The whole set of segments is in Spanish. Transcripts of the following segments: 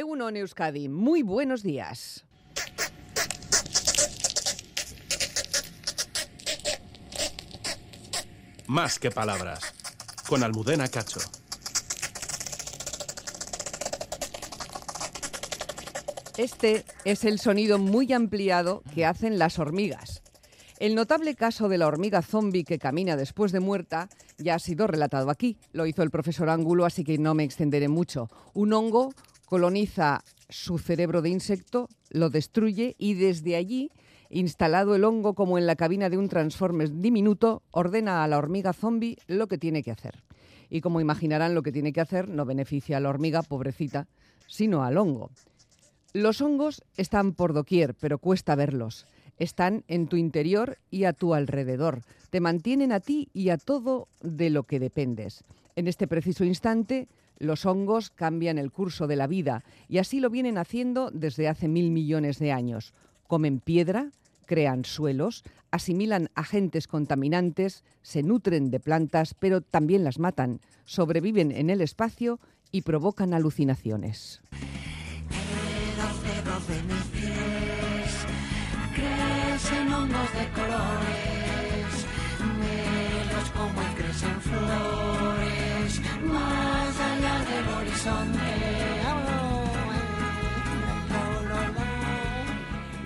Egunon Euskadi, muy buenos días. Más que palabras, con Almudena Cacho. Este es el sonido muy ampliado que hacen las hormigas. El notable caso de la hormiga zombie que camina después de muerta ya ha sido relatado aquí. Lo hizo el profesor Ángulo, así que no me extenderé mucho. Un hongo coloniza su cerebro de insecto, lo destruye y desde allí, instalado el hongo como en la cabina de un Transformers diminuto, ordena a la hormiga zombie lo que tiene que hacer. Y como imaginarán, lo que tiene que hacer no beneficia a la hormiga, pobrecita, sino al hongo. Los hongos están por doquier, pero cuesta verlos. Están en tu interior y a tu alrededor. Te mantienen a ti y a todo de lo que dependes. En este preciso instante, los hongos cambian el curso de la vida y así lo vienen haciendo desde hace mil millones de años. Comen piedra, crean suelos, asimilan agentes contaminantes, se nutren de plantas, pero también las matan, sobreviven en el espacio y provocan alucinaciones. flores, del horizonte.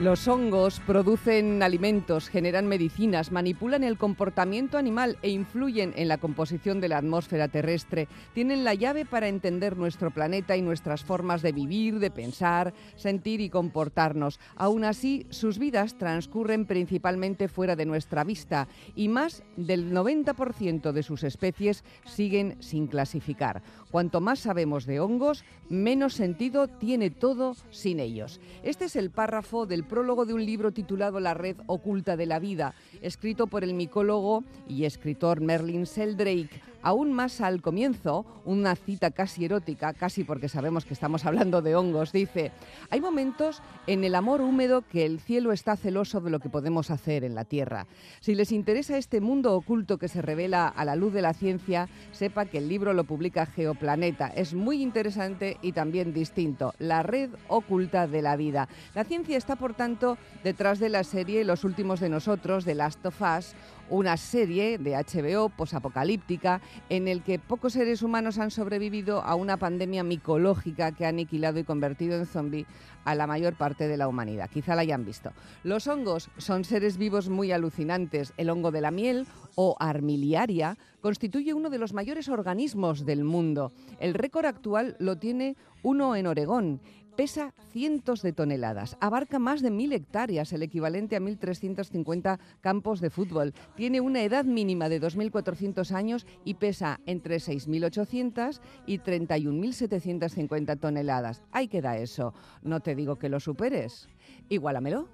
Los hongos producen alimentos, generan medicinas, manipulan el comportamiento animal e influyen en la composición de la atmósfera terrestre. Tienen la llave para entender nuestro planeta y nuestras formas de vivir, de pensar, sentir y comportarnos. Aún así, sus vidas transcurren principalmente fuera de nuestra vista y más del 90% de sus especies siguen sin clasificar. Cuanto más sabemos de hongos, menos sentido tiene todo sin ellos. Este es el párrafo del prólogo de un libro titulado La red oculta de la vida, escrito por el micólogo y escritor Merlin Sheldrake. Aún más al comienzo, una cita casi erótica, casi porque sabemos que estamos hablando de hongos, dice, hay momentos en el amor húmedo que el cielo está celoso de lo que podemos hacer en la tierra. Si les interesa este mundo oculto que se revela a la luz de la ciencia, sepa que el libro lo publica Geoplaneta. Es muy interesante y también distinto. La red oculta de la vida. La ciencia está, por tanto, detrás de la serie Los últimos de nosotros, de Last of Us, una serie de HBO posapocalíptica en el que pocos seres humanos han sobrevivido a una pandemia micológica que ha aniquilado y convertido en zombie a la mayor parte de la humanidad. Quizá la hayan visto. Los hongos son seres vivos muy alucinantes. El hongo de la miel o armiliaria constituye uno de los mayores organismos del mundo. El récord actual lo tiene uno en Oregón Pesa cientos de toneladas, abarca más de mil hectáreas, el equivalente a 1.350 campos de fútbol. Tiene una edad mínima de 2.400 años y pesa entre 6.800 y 31.750 toneladas. Ahí queda eso. No te digo que lo superes. Igualamelo.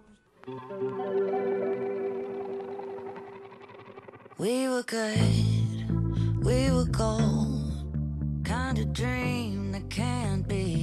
We were we kind of dream that can't be.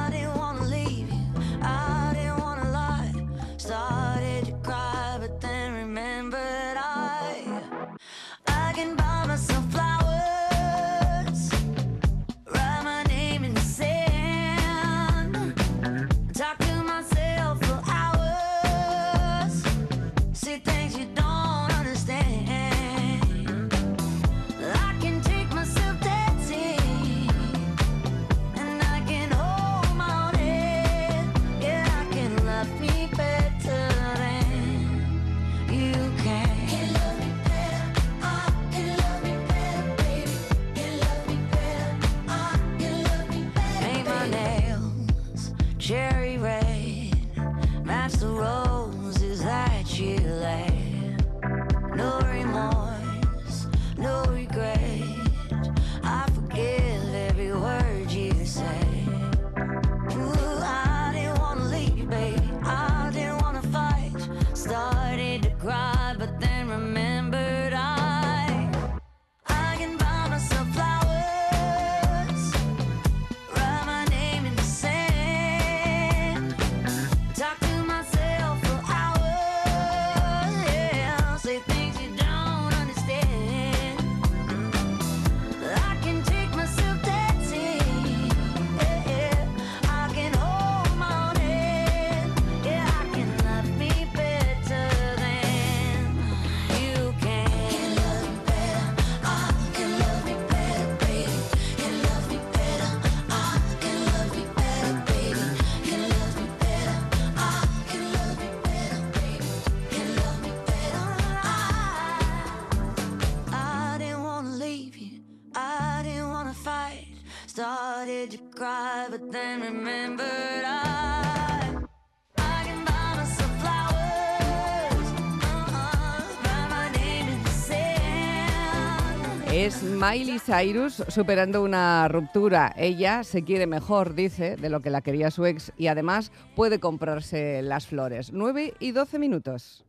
Cyrus superando una ruptura. Ella se quiere mejor, dice, de lo que la quería su ex y además puede comprarse las flores. 9 y 12 minutos.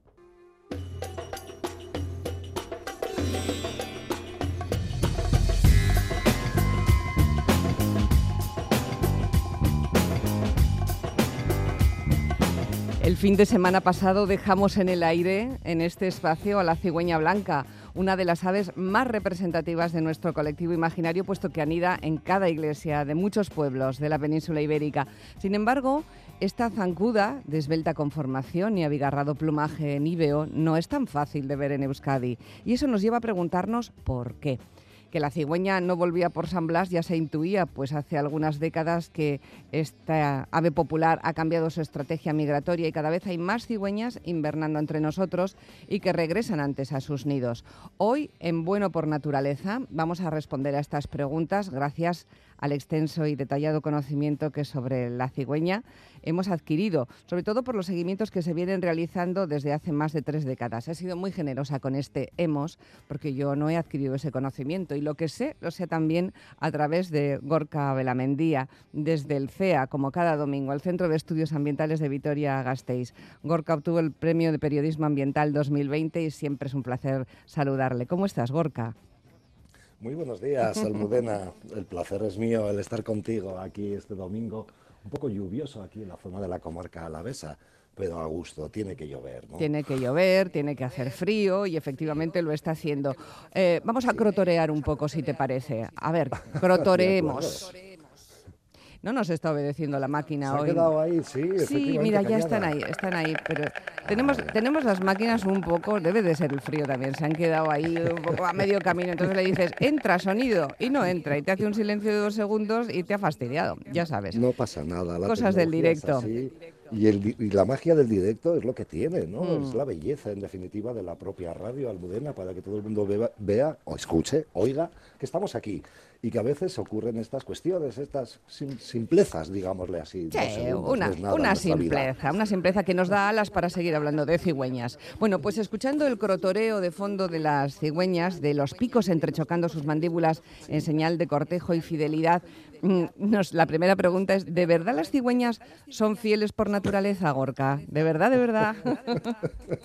El fin de semana pasado dejamos en el aire, en este espacio, a la cigüeña blanca, una de las aves más representativas de nuestro colectivo imaginario, puesto que anida en cada iglesia de muchos pueblos de la península ibérica. Sin embargo, esta zancuda, de esbelta conformación y abigarrado plumaje níveo, no es tan fácil de ver en Euskadi. Y eso nos lleva a preguntarnos por qué. Que la cigüeña no volvía por San Blas ya se intuía, pues hace algunas décadas que esta ave popular ha cambiado su estrategia migratoria y cada vez hay más cigüeñas invernando entre nosotros y que regresan antes a sus nidos. Hoy, en Bueno por Naturaleza, vamos a responder a estas preguntas gracias al extenso y detallado conocimiento que sobre la cigüeña hemos adquirido, sobre todo por los seguimientos que se vienen realizando desde hace más de tres décadas. He sido muy generosa con este hemos, porque yo no he adquirido ese conocimiento lo que sé, lo sé también a través de Gorka Velamendía, desde el CEA, como cada domingo, el Centro de Estudios Ambientales de Vitoria-Gasteiz. Gorka obtuvo el Premio de Periodismo Ambiental 2020 y siempre es un placer saludarle. ¿Cómo estás, Gorka? Muy buenos días, Almudena. El placer es mío el estar contigo aquí este domingo. Un poco lluvioso aquí en la zona de la comarca alavesa, pero a gusto. Tiene que llover, ¿no? Tiene que llover, tiene que hacer frío y efectivamente lo está haciendo. Eh, vamos a crotorear un poco, si te parece. A ver, crotoreemos. No nos está obedeciendo la máquina Se ha hoy. quedado ahí, sí. Sí, mira, ya están ahí, están ahí, pero tenemos, tenemos las máquinas un poco, debe de ser el frío también, se han quedado ahí un poco a medio camino, entonces le dices, entra sonido, y no entra, y te hace un silencio de dos segundos y te ha fastidiado, ya sabes. No pasa nada. la Cosas del es directo. así, Y, el y la magia del directo es lo que tiene, ¿no? Mm. Es la belleza, en definitiva, de la propia radio Almudena, para que todo el mundo vea, vea o escuche, oiga, que estamos aquí. Y que a veces ocurren estas cuestiones, estas sim- simplezas, digámosle así. Sí, segundos, una, no vida. simpleza, una simpleza que nos da alas para seguir hablando de cigüeñas. Bueno, pues escuchando el crotoreo de fondo de las cigüeñas, de los picos entrechocando sus mandíbulas en señal de cortejo y fidelidad, mm, nos- la primera pregunta es, ¿de verdad las cigüeñas son fieles por naturaleza, Gorka? ¿De verdad, de verdad?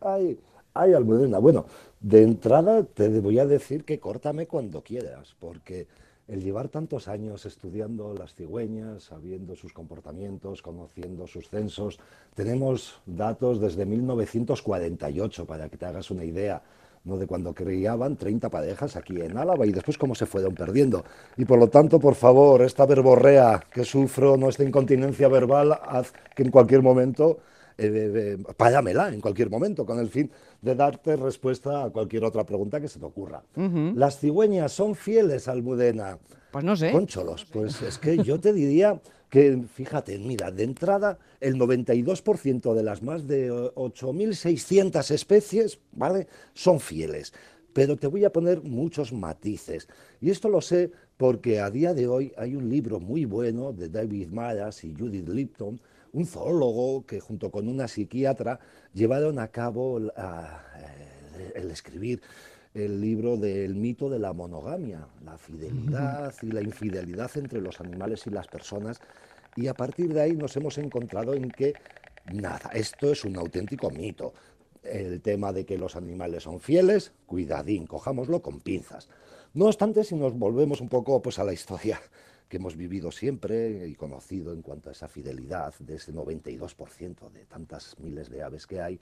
Ay, ay, Almudena. Bueno, de entrada te voy a decir que córtame cuando quieras, porque el llevar tantos años estudiando las cigüeñas, sabiendo sus comportamientos, conociendo sus censos, tenemos datos desde 1948, para que te hagas una idea. de cuando criaban 30 parejas aquí en Álava y después cómo se fueron perdiendo. Y por lo tanto, por favor, esta verborrea que sufro, no esta incontinencia verbal, haz que en cualquier momento eh, eh, págamela en cualquier momento, con el fin de darte respuesta a cualquier otra pregunta que se te ocurra. Las cigüeñas son fieles, Almudena. Pues no sé. Concholos, pues es que yo te diría que, fíjate, mira, de entrada, el 92% de las más de eh, 8.600 especies, ¿vale?, son fieles. Pero te voy a poner muchos matices. Y esto lo sé porque a día de hoy hay un libro muy bueno de David Maras y Judith Lipton, un zoólogo que junto con una psiquiatra llevaron a cabo la- eh, el escribir el libro del mito de la monogamia, la fidelidad y la infidelidad entre los animales y las personas. Y a partir de ahí nos hemos encontrado en que, nada, esto es un auténtico mito. El tema de que los animales son fieles, cuidadín, cojámoslo con pinzas. No obstante, si nos volvemos un poco pues, a la historia que hemos vivido siempre y conocido en cuanto a esa fidelidad de ese 92% de tantas miles de aves que hay,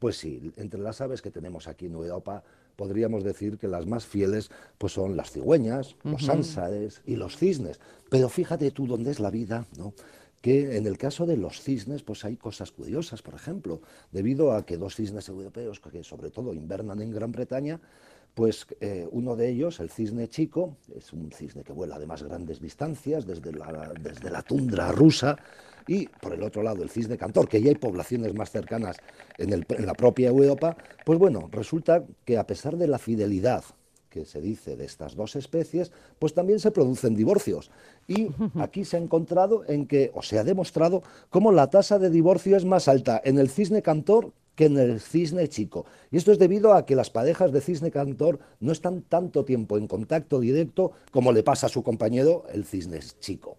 pues sí, entre las aves que tenemos aquí en Europa, podríamos decir que las más fieles pues son las cigüeñas, los ánsares y los cisnes. Pero fíjate tú dónde es la vida, ¿no? Que en el caso de los cisnes, pues hay cosas curiosas, por ejemplo, debido a que dos cisnes europeos, que sobre todo invernan en Gran Bretaña, pues eh, uno de ellos, el cisne chico, es un cisne que vuela de más grandes distancias, desde la, desde la tundra rusa, y por el otro lado el cisne cantor, que ya hay poblaciones más cercanas en, el- en la propia Europa, pues bueno, resulta que a pesar de la fidelidad que se dice de estas dos especies, pues también se producen divorcios. Y aquí se ha encontrado en que, o se ha demostrado, cómo la tasa de divorcio es más alta en el cisne cantor que en el cisne chico. Y esto es debido a que las parejas de cisne cantor no están tanto tiempo en contacto directo como le pasa a su compañero el cisne chico.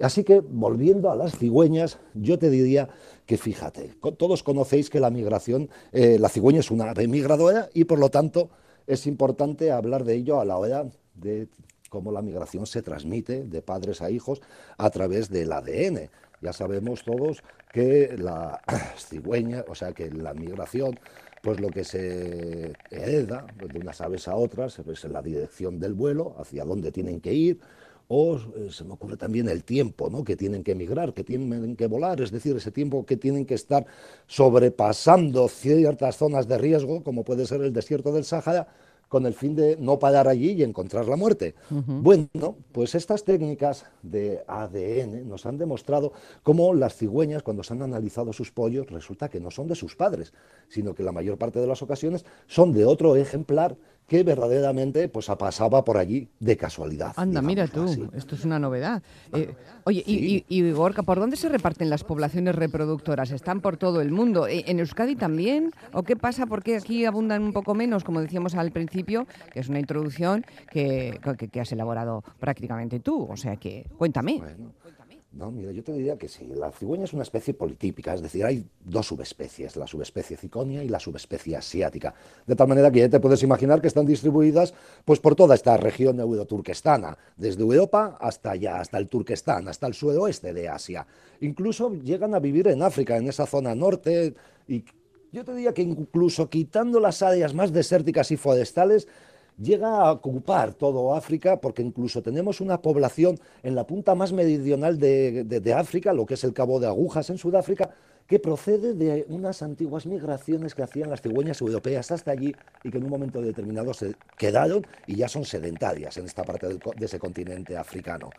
Así que, volviendo a las cigüeñas, yo te diría que fíjate, todos conocéis que la migración, eh, la cigüeña es una ave migradora y por lo tanto es importante hablar de ello a la hora de cómo la migración se transmite de padres a hijos a través del ADN. Ya sabemos todos que la cigüeña, o sea, que la migración, pues lo que se hereda de unas aves a otras es la dirección del vuelo, hacia dónde tienen que ir, o eh, se me ocurre también el tiempo ¿no? que tienen que emigrar, que tienen que volar, es decir, ese tiempo que tienen que estar sobrepasando ciertas zonas de riesgo, como puede ser el desierto del Sáhara, con el fin de no parar allí y encontrar la muerte. Bueno, pues estas técnicas de ADN nos han demostrado cómo las cigüeñas, cuando se han analizado sus pollos, resulta que no son de sus padres, sino que la mayor parte de las ocasiones son de otro ejemplar que verdaderamente pues pasaba por allí de casualidad. Anda, mira tú, esto es una novedad. Eh, oye, y, y, Gorka, ¿por dónde se reparten las poblaciones reproductoras? ¿Están por todo el mundo? ¿E, ¿En Euskadi también? ¿O qué pasa? ¿Por qué aquí abundan un poco menos, como decíamos al principio, que es una introducción que, que, has elaborado prácticamente tú? O sea que, cuéntame. No, mira, yo te diría que sí. La cigüeña es una especie politípica, es decir, hay dos subespecies, la subespecie ciconia y la subespecie asiática. De tal manera que ya te puedes imaginar que están distribuidas pues, por toda esta región euroturquestana, desde Europa hasta allá, hasta el Turquestán, hasta el sudoeste de Asia. Incluso llegan a vivir en África, en esa zona norte, y yo te diría que incluso quitando las áreas más desérticas y forestales, llega a ocupar todo África, porque incluso tenemos una población en la punta más meridional de, África, lo que es el Cabo de Agujas en Sudáfrica, que procede de unas antiguas migraciones que hacían las cigüeñas europeas hasta allí y que en un momento determinado se quedaron y ya son sedentarias en esta parte de ese continente africano.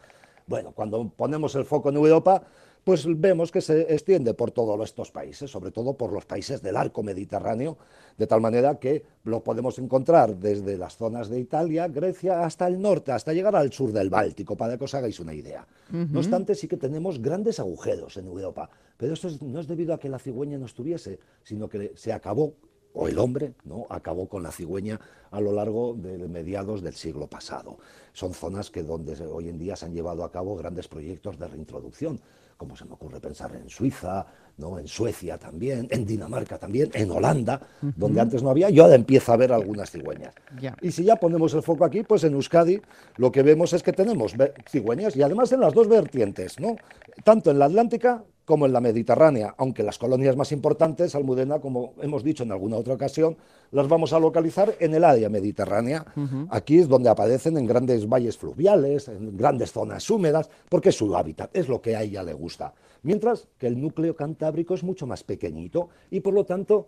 Bueno, cuando ponemos el foco en Europa, pues vemos que se extiende por todos estos países, sobre todo por los países del arco mediterráneo, de tal manera que lo podemos encontrar desde las zonas de Italia, Grecia, hasta el norte, hasta llegar al sur del Báltico, para que os hagáis una idea. No obstante, sí que tenemos grandes agujeros en Europa, pero eso no es debido a que la cigüeña no estuviese, sino que se acabó o el hombre ¿no? acabó con la cigüeña a lo largo de mediados del siglo pasado. Son zonas que donde hoy en día se han llevado a cabo grandes proyectos de reintroducción como se me ocurre pensar en Suiza, ¿no? en Suecia también, en Dinamarca también, en Holanda, donde antes no había, y ahora empieza a haber algunas cigüeñas. Y si ya ponemos el foco aquí, pues en Euskadi lo que vemos es que tenemos cigüeñas y además en las dos vertientes, ¿no? tanto en la Atlántica como en la Mediterránea, aunque las colonias más importantes, Almudena, como hemos dicho en alguna otra ocasión, las vamos a localizar en el área mediterránea. Aquí es donde aparecen en grandes valles fluviales, en grandes zonas húmedas, porque es su hábitat, es lo que a ella le gusta. Mientras que el núcleo cantábrico es mucho más pequeñito y por lo tanto,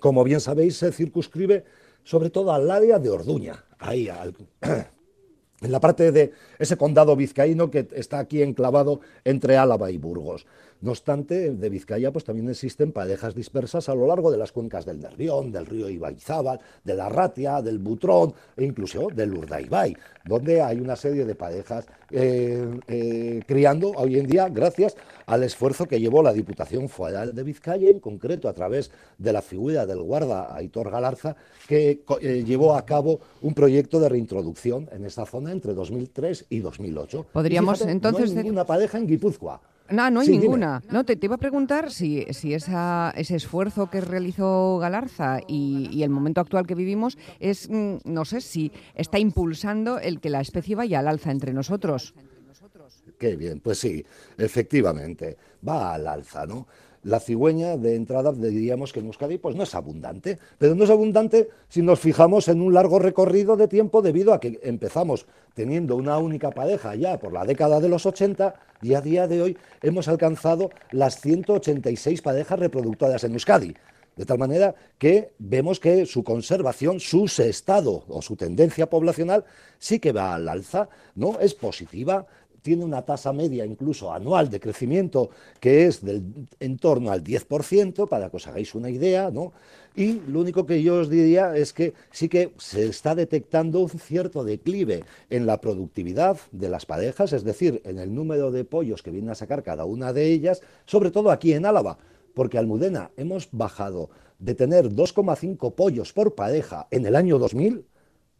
como bien sabéis, se circunscribe sobre todo al área de Orduña, ahí en la parte de ese condado vizcaíno que está aquí enclavado entre Álava y Burgos. No obstante, de Vizcaya pues también existen parejas dispersas a lo largo de las cuencas del Nervión, del río Ibaizábal, de la Ratia, del Butrón e incluso del Urdaibai, donde hay una serie de parejas eh, eh, criando hoy en día gracias al esfuerzo que llevó la Diputación Federal de Vizcaya, en concreto a través de la figura del guarda Aitor Galarza, que eh, llevó a cabo un proyecto de reintroducción en esa zona entre 2003 y 2008. Podríamos entonces... No hay ninguna pareja en Guipúzcoa. No, no hay ninguna. No, te, iba a preguntar si, si esa, ese esfuerzo que realizó Galarza y, el momento actual que vivimos es, mm, no sé, si está impulsando el que la especie vaya al alza entre nosotros. Qué bien, pues sí, efectivamente, va al alza, ¿no? La cigüeña de entrada diríamos que en Euskadi pues no es abundante, pero no es abundante si nos fijamos en un largo recorrido de tiempo debido a que empezamos teniendo una única pareja ya por la década de los 80 y a día de hoy hemos alcanzado las 186 parejas reproductoras en Euskadi. De tal manera que vemos que su conservación, su estado o su tendencia poblacional sí que va al alza, ¿no? Es positiva, tiene una tasa media incluso anual de crecimiento que es del en torno al 10%, para que os hagáis una idea, ¿no? Y lo único que yo os diría es que sí que se está detectando un cierto declive en la productividad de las parejas, es decir, en el número de pollos que vienen a sacar cada una de ellas, sobre todo aquí en Álava, porque Almudena hemos bajado de tener 2,5 pollos por pareja en el año 2000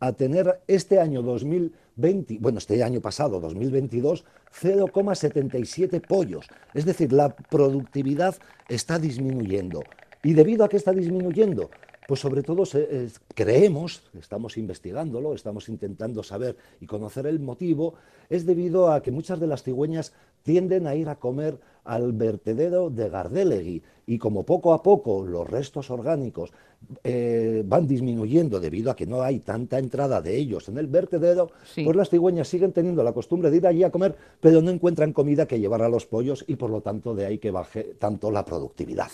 a tener este año 2020, bueno, este año pasado, 2022, 0,77 pollos. Es decir, la productividad está disminuyendo. ¿Y debido a qué está disminuyendo? Pues sobre todo eh, creemos, estamos investigándolo, estamos intentando saber y conocer el motivo, es debido a que muchas de las cigüeñas tienden a ir a comer al vertedero de Gardelegui y como poco a poco los restos orgánicos eh, van disminuyendo debido a que no hay tanta entrada de ellos en el vertedero, pues las cigüeñas siguen teniendo la costumbre de ir allí a comer, pero no encuentran comida que llevar a los pollos y por lo tanto de ahí que baje tanto la productividad.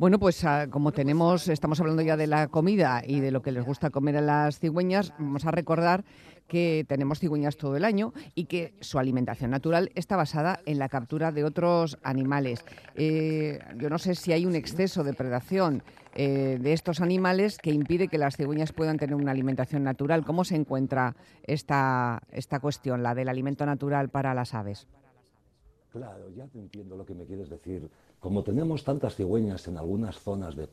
Bueno, pues ah, como tenemos, estamos hablando ya de la comida y de lo que les gusta comer a las cigüeñas, vamos a recordar que tenemos cigüeñas todo el año y que su alimentación natural está basada en la captura de otros animales. Eh, yo no sé si hay un exceso de predación eh, de estos animales que impide que las cigüeñas puedan tener una alimentación natural. ¿Cómo se encuentra esta, esta cuestión, la del alimento natural para las aves? Claro, ya te entiendo lo que me quieres decir. Como tenemos tantas cigüeñas en algunas zonas de,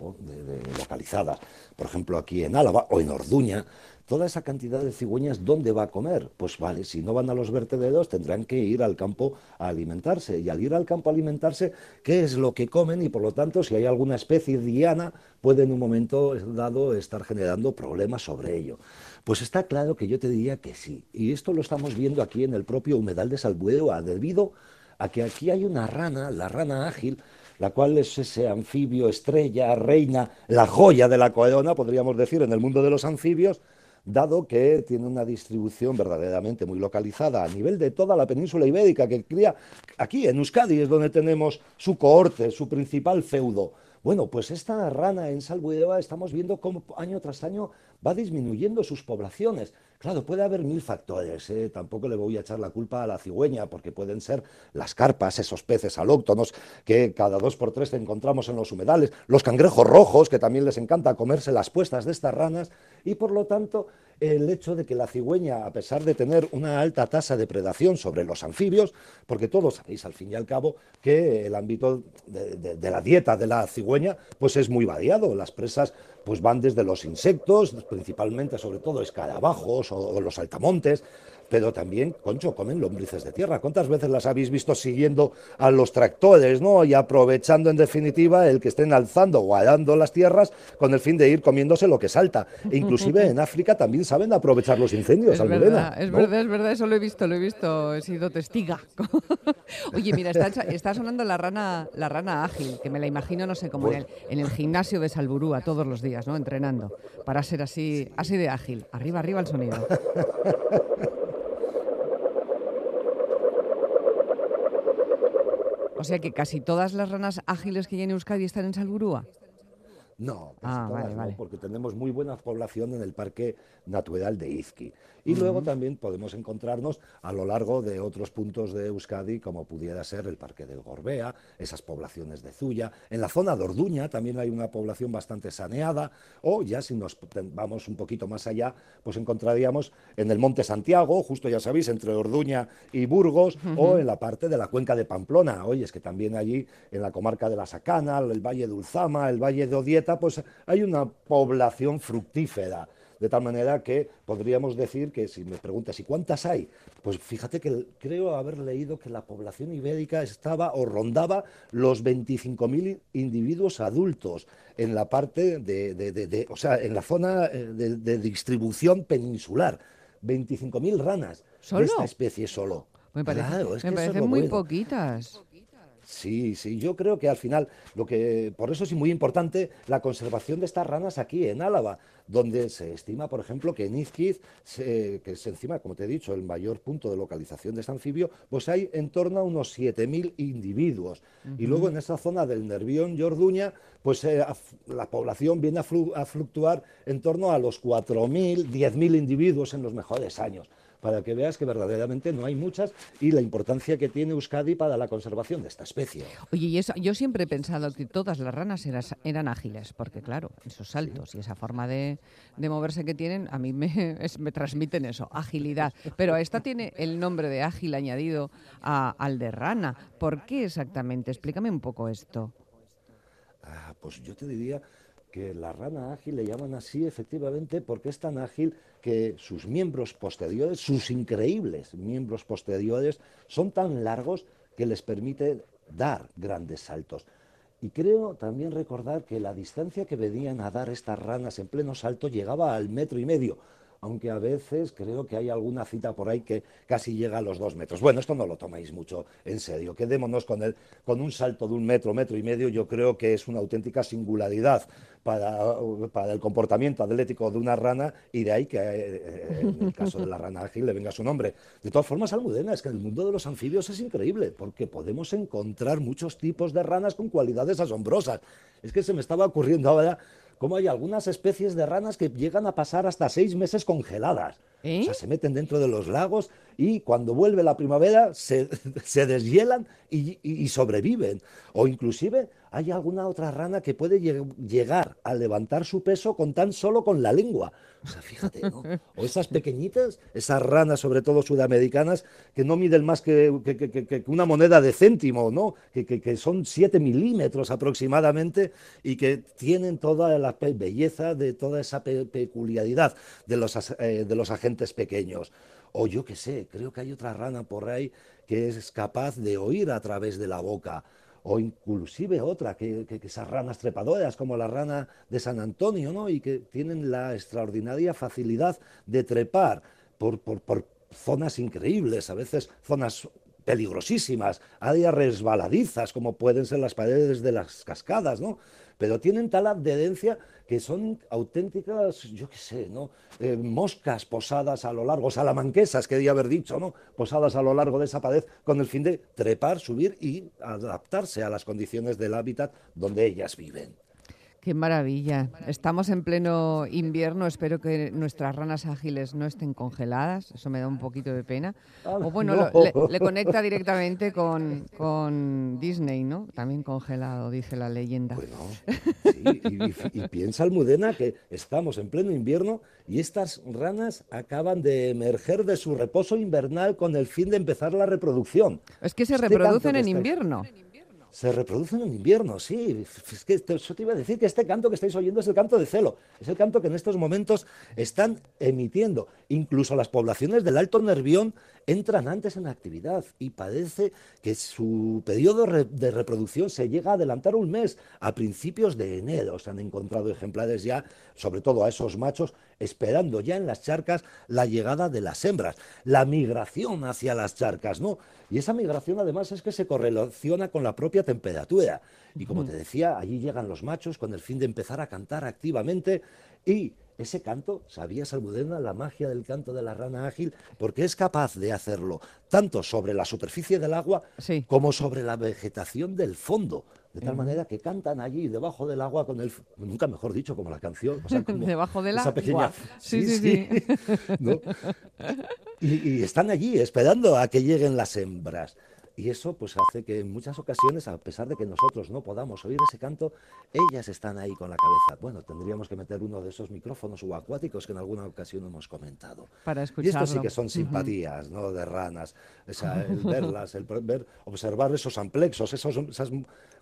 localizadas, por ejemplo aquí en Álava o en Orduña, toda esa cantidad de cigüeñas, ¿dónde va a comer? Pues vale, si no van a los vertederos tendrán que ir al campo a alimentarse. Y al ir al campo a alimentarse, ¿qué es lo que comen? Y por lo tanto, si hay alguna especie diana, puede en un momento dado estar generando problemas sobre ello. Pues está claro que yo te diría que sí. Y esto lo estamos viendo aquí en el propio humedal de Salbueo, debido a que aquí hay una rana, la rana ágil, la cual es ese anfibio estrella, reina, la joya de la corona, podríamos decir, en el mundo de los anfibios, dado que tiene una distribución verdaderamente muy localizada a nivel de toda la península ibérica, que cría aquí en Euskadi, es donde tenemos su cohorte, su principal feudo. Bueno, pues esta rana en Salbueva estamos viendo cómo año tras año va disminuyendo sus poblaciones. Claro, puede haber mil factores, ¿eh? tampoco le voy a echar la culpa a la cigüeña, porque pueden ser las carpas, esos peces alóctonos que cada dos por tres encontramos en los humedales, los cangrejos rojos, que también les encanta comerse las puestas de estas ranas, y por lo tanto el hecho de que la cigüeña, a pesar de tener una alta tasa de predación sobre los anfibios, porque todos sabéis al fin y al cabo que el ámbito de, la dieta de la cigüeña pues es muy variado, las presas pues van desde los insectos, principalmente sobre todo escarabajos o, los altamontes, pero también, concho, comen lombrices de tierra. ¿Cuántas veces las habéis visto siguiendo a los tractores, ¿no? Y aprovechando en definitiva el que estén alzando o arando las tierras con el fin de ir comiéndose lo que salta. E inclusive en África también saben aprovechar los incendios, es verdad, es verdad, es verdad, eso lo he visto, lo he visto, he sido testiga. Oye, mira, está, sonando la rana, la rana ágil, que me la imagino, no sé, como en, el, en el gimnasio de Salburúa todos los días, ¿no? Entrenando, para ser así, así de ágil. Arriba, arriba el sonido. O sea que casi todas las ranas ágiles que hay en Euskadi están en Salburúa. No, ah, porque tenemos muy buena población en el Parque Natural de Izqui. Y luego también podemos encontrarnos a lo largo de otros puntos de Euskadi, como pudiera ser el Parque del Gorbea, esas poblaciones de Zuya. En la zona de Orduña también hay una población bastante saneada, o ya si nos vamos un poquito más allá, pues encontraríamos en el Monte Santiago, justo ya sabéis, entre Orduña y Burgos, o en la parte de la cuenca de Pamplona. Oye, es que también allí, en la comarca de la Sacana, el Valle de Ulzama, el Valle de Odieta, pues hay una población fructífera de tal manera que podríamos decir que si me preguntas, ¿y cuántas hay? Pues fíjate que creo haber leído que la población ibérica estaba o rondaba los 25.000 individuos adultos en la parte de, o sea, en la zona eh, de, distribución peninsular. 25.000 ranas ¿Solo? de esta especie solo. Me, parecen muy poquitas. Sí, sí, yo creo que al final, lo que, por eso es muy importante la conservación de estas ranas aquí en Álava, donde se estima, por ejemplo, que en Izquiz, que es encima, como te he dicho, el mayor punto de localización de este anfibio, pues hay en torno a unos 7.000 individuos. Y luego en esa zona del Nervión y Orduña, pues eh, la población viene a, fluctuar en torno a los 4.000, 10.000 individuos en los mejores años. Para que veas que verdaderamente no hay muchas y la importancia que tiene Euskadi para la conservación de esta especie. Oye, y eso, yo siempre he pensado que todas las ranas eras- eran ágiles, porque claro, esos saltos y esa forma de, de moverse que tienen, a mí me, es- me transmiten eso, agilidad. Pero esta tiene el nombre de ágil añadido a- al de rana. ¿Por qué exactamente? Explícame un poco esto. Ah, pues yo te diría que la rana ágil le llaman así efectivamente porque es tan ágil que sus miembros posteriores, sus increíbles miembros posteriores, son tan largos que les permite dar grandes saltos. Y creo también recordar que la distancia que venían a dar estas ranas en pleno salto llegaba al metro y medio, aunque a veces creo que hay alguna cita por ahí que casi llega a los dos metros. Bueno, esto no lo tomáis mucho en serio, quedémonos con, el, con un salto de un metro, metro y medio, yo creo que es una auténtica singularidad para, para el comportamiento atlético de una rana y de ahí que eh, en el caso de la rana ágil le venga su nombre. De todas formas, Almudena, es que el mundo de los anfibios es increíble porque podemos encontrar muchos tipos de ranas con cualidades asombrosas. Es que se me estaba ocurriendo ahora cómo hay algunas especies de ranas que llegan a pasar hasta seis meses congeladas. ¿Eh? O sea, se meten dentro de los lagos y cuando vuelve la primavera se, se deshielan y, y- sobreviven. O inclusive hay alguna otra rana que puede lle- llegar a levantar su peso con tan solo con la lengua. O sea, fíjate, ¿no? O esas pequeñitas, esas ranas, sobre todo sudamericanas, que no miden más que, que- que- una moneda de céntimo, ¿no? Que, son 7 milímetros aproximadamente y que tienen toda la belleza de toda esa pe- peculiaridad de los, eh, de los agentes pequeños. O yo qué sé, creo que hay otra rana por ahí que es capaz de oír a través de la boca. O inclusive otra, que, que- que esas ranas trepadoras, como la rana de San Antonio, ¿no? Y que tienen la extraordinaria facilidad de trepar por, por- por zonas increíbles, a veces zonas peligrosísimas, áreas resbaladizas, como pueden ser las paredes de las cascadas, ¿no? Pero tienen tal adherencia que son auténticas, yo qué sé, ¿no? Eh, moscas posadas a lo largo, salamanquesas, quería haber dicho, ¿no? Posadas a lo largo de esa pared con el fin de trepar, subir y adaptarse a las condiciones del hábitat donde ellas viven. Qué maravilla. Estamos en pleno invierno. Espero que nuestras ranas ágiles no estén congeladas. Eso me da un poquito de pena. Ah, O bueno, no. lo- le, le conecta directamente con, con Disney, ¿no? También congelado, dice la leyenda. Bueno, sí, y, y- y piensa Almudena que estamos en pleno invierno y estas ranas acaban de emerger de su reposo invernal con el fin de empezar la reproducción. es que se este reproducen en invierno. Se reproducen en invierno, sí. Es eso te iba a decir que este canto que estáis oyendo es el canto de celo. Es el canto que en estos momentos están emitiendo. Incluso las poblaciones del Alto Nervión entran antes en actividad y parece que su periodo de reproducción se llega a adelantar un mes. A principios de enero se han encontrado ejemplares ya, sobre todo a esos machos, esperando ya en las charcas la llegada de las hembras, la migración hacia las charcas, ¿no? Y esa migración además es que se correlaciona con la propia temperatura. Y como te decía, allí llegan los machos con el fin de empezar a cantar activamente y ese canto, ¿sabías, Almudena, la magia del canto de la rana ágil? Porque es capaz de hacerlo tanto sobre la superficie del agua Sí. como sobre la vegetación del fondo. De tal manera que cantan allí debajo del agua con el... Nunca mejor dicho, como la canción. o sea, como Debajo del esa agua. pequeña- Sí, sí, sí. ¿no? Y, y están allí esperando a que lleguen las hembras. Y eso pues hace que en muchas ocasiones, a pesar de que nosotros no podamos oír ese canto, ellas están ahí con la cabeza. Bueno, tendríamos que meter uno de esos micrófonos subacuáticos que en alguna ocasión hemos comentado. Para Y esto escucharlo. sí que son simpatías, ¿no? De ranas. Esa- el verlas, el ver, observar esos amplexos, esos, esas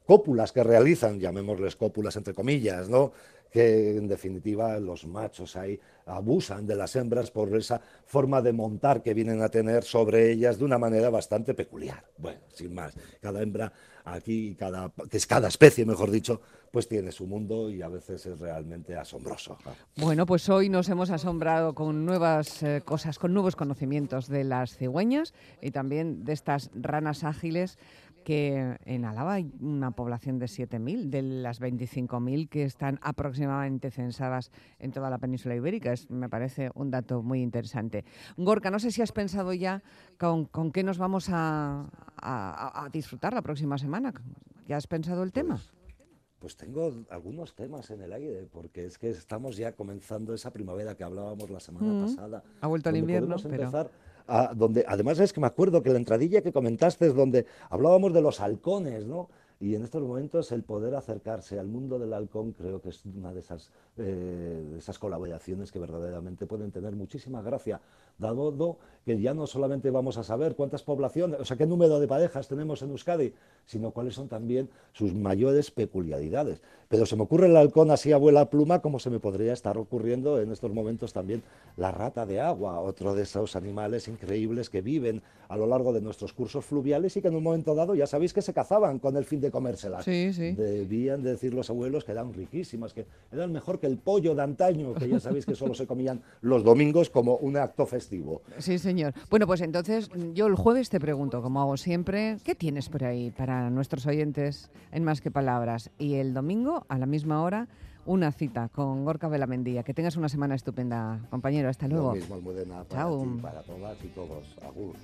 cópulas que realizan, llamémosles cópulas entre comillas, ¿no? Que en definitiva los machos ahí abusan de las hembras por esa forma de montar que vienen a tener sobre ellas de una manera bastante peculiar. Bueno, sin más, cada hembra aquí, cada, que es cada especie, mejor dicho, pues tiene su mundo y a veces es realmente asombroso. ¿no? Bueno, pues hoy nos hemos asombrado con nuevas eh, cosas, con nuevos conocimientos de las cigüeñas y también de estas ranas ágiles que en Álava hay una población de 7.000, de las 25.000 que están aproximadamente censadas en toda la península ibérica. Es, me parece un dato muy interesante. Gorka, no sé si has pensado ya con, con qué nos vamos a, a- a disfrutar la próxima semana. ¿Ya has pensado el tema? pues tengo algunos temas en el aire, porque es que estamos ya comenzando esa primavera que hablábamos la semana Mm. pasada. Ha vuelto el invierno, podemos pero- empezar donde, además es que me acuerdo que la entradilla que comentaste es donde hablábamos de los halcones, ¿no? Y en estos momentos el poder acercarse al mundo del halcón creo que es una de esas, eh, de esas colaboraciones que verdaderamente pueden tener muchísima gracia, dado que ya no solamente vamos a saber cuántas poblaciones, o sea, qué número de parejas tenemos en Euskadi, sino cuáles son también sus mayores peculiaridades. Pero se me ocurre el halcón así abuela pluma, como se me podría estar ocurriendo en estos momentos también la rata de agua, otro de esos animales increíbles que viven a lo largo de nuestros cursos fluviales y que en un momento dado ya sabéis que se cazaban con el fin de comérselas. Sí, sí. Debían de decir los abuelos que eran riquísimas, que eran mejor que el pollo de antaño, que ya sabéis que solo se comían los domingos como un acto festivo. Sí, señor. Bueno, pues entonces yo el jueves te pregunto, como hago siempre, ¿qué tienes por ahí para nuestros oyentes en Más que Palabras? Y el domingo, a la misma hora, una cita con Gorka Velamendía. Que tengas una semana estupenda, compañero. Hasta luego. Lo mismo, Almudena, para Chao. ti, para todas y todos. Agur.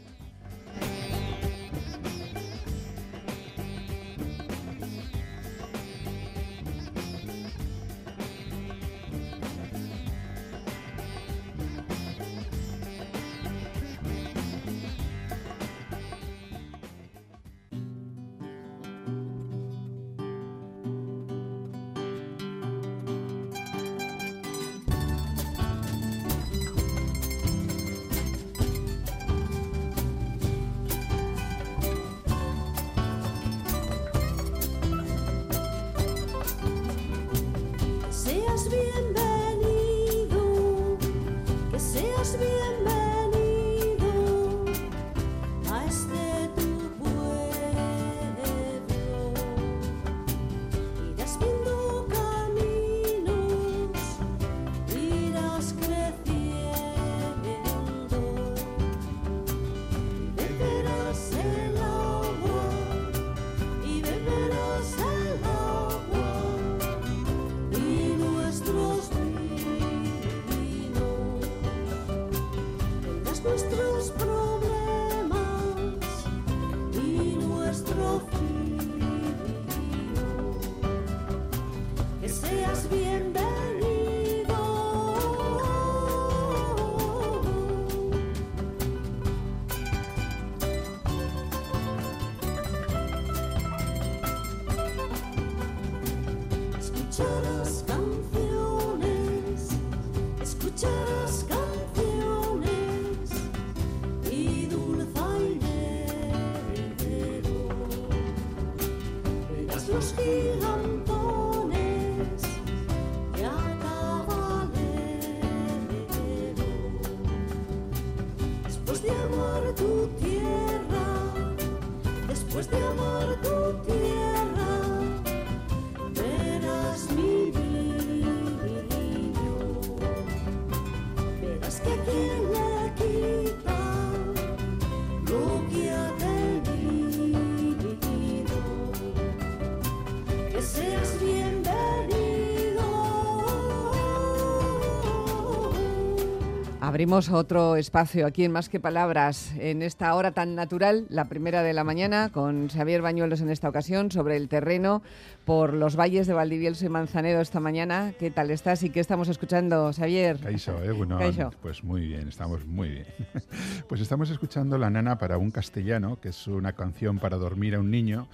Abrimos otro espacio aquí en Más que Palabras, en esta hora tan natural, la primera de la mañana, con Xavier Bañuelos en esta ocasión, sobre el terreno por los valles de Valdivielso y Manzanedo esta mañana. ¿Qué tal estás y qué estamos escuchando, Xavier? Caixo, ¿eh? Bueno, Caixo. pues muy bien, estamos muy bien. Pues estamos escuchando La Nana para un castellano, que es una canción para dormir a un niño,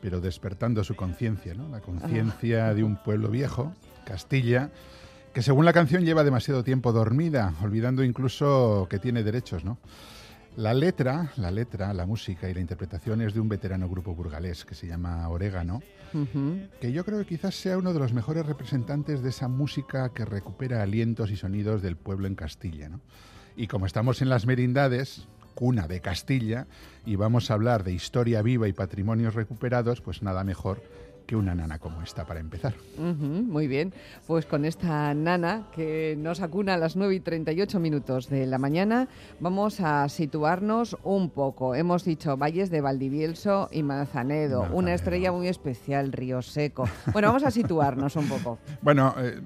pero despertando su conciencia, ¿no? La conciencia de un pueblo viejo, Castilla, que según la canción lleva demasiado tiempo dormida, olvidando incluso que tiene derechos, ¿no? La letra, la letra, la música y la interpretación es de un veterano grupo burgalés que se llama Orégano, que yo creo que quizás sea uno de los mejores representantes de esa música que recupera alientos y sonidos del pueblo en Castilla. ¿no? Y como estamos en las merindades, cuna de Castilla, y vamos a hablar de historia viva y patrimonios recuperados, pues nada mejor que una nana como esta para empezar. Muy bien, pues con esta nana que nos acuna a las 9 y 38 minutos de la mañana, vamos a situarnos un poco. Hemos dicho valles de Valdivielso y Manzanedo, una estrella muy especial, Río Seco. Bueno, vamos a situarnos un poco. Bueno, eh,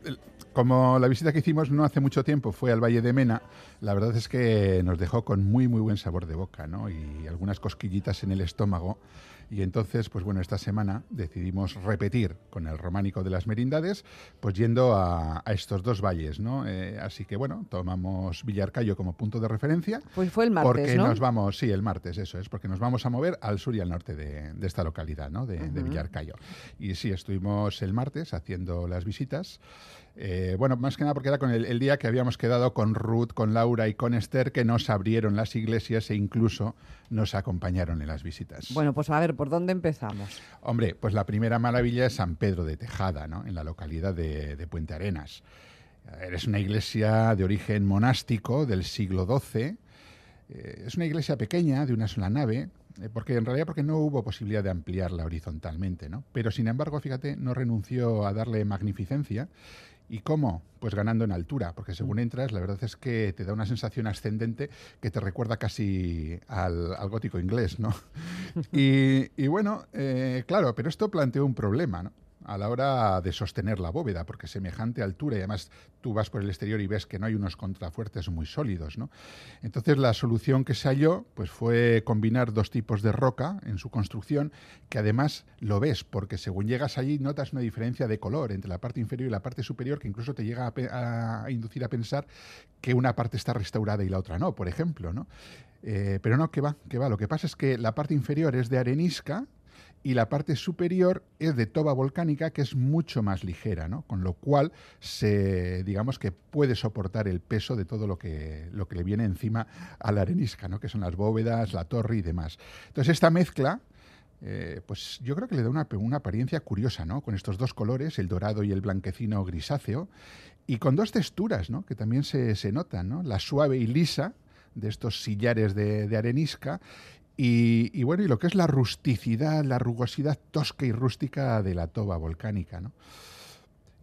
como la visita que hicimos no hace mucho tiempo fue al Valle de Mena, la verdad es que nos dejó con muy, muy buen sabor de boca, ¿no? Y algunas cosquillitas en el estómago. Y entonces, pues bueno, esta semana decidimos repetir con el románico de las merindades, pues yendo a, a estos dos valles, ¿no? Eh, así que bueno, tomamos Villarcayo como punto de referencia. Pues fue el martes, Porque ¿no? nos vamos, sí, el martes, eso es, porque nos vamos a mover al sur y al norte de, de esta localidad, ¿no? De, de Villarcayo. Y sí, estuvimos el martes haciendo las visitas. Eh, bueno, más que nada porque era con el, el día que habíamos quedado con Ruth, con Laura y con Esther, que nos abrieron las iglesias e incluso nos acompañaron en las visitas. Bueno, pues a ver, ¿por dónde empezamos? Hombre, pues la primera maravilla es San Pedro de Tejada, ¿no? en la localidad de, de Puente Arenas. Es una iglesia de origen monástico del siglo XII. Eh, es una iglesia pequeña, de una sola nave, eh, porque en realidad porque no hubo posibilidad de ampliarla horizontalmente, ¿no? Pero sin embargo, fíjate, no renunció a darle magnificencia. ¿Y cómo? Pues ganando en altura, porque según entras, la verdad es que te da una sensación ascendente que te recuerda casi al, al gótico inglés, ¿no? Y, y bueno, eh, claro, pero esto planteó un problema, ¿no? A la hora de sostener la bóveda, porque semejante altura y además tú vas por el exterior y ves que no hay unos contrafuertes muy sólidos, ¿no? Entonces la solución que se halló pues fue combinar dos tipos de roca en su construcción, que además lo ves, porque según llegas allí notas una diferencia de color entre la parte inferior y la parte superior que incluso te llega a, inducir a pensar que una parte está restaurada y la otra no, por ejemplo, ¿no? Eh, pero no, que va, que va. Lo que pasa es que la parte inferior es de arenisca, y la parte superior es de toba volcánica que es mucho más ligera, ¿no? Con lo cual se digamos que puede soportar el peso de todo lo que lo que le viene encima a la arenisca, ¿no? Que son las bóvedas, la torre y demás. Entonces esta mezcla eh, pues yo creo que le da una, una apariencia curiosa, ¿no? Con estos dos colores, el dorado y el blanquecino grisáceo, y con dos texturas, ¿no? Que también se, se notan, ¿no? La suave y lisa de estos sillares de, de arenisca y, y bueno, y lo que es la rusticidad, la rugosidad tosca y rústica de la toba volcánica, ¿no?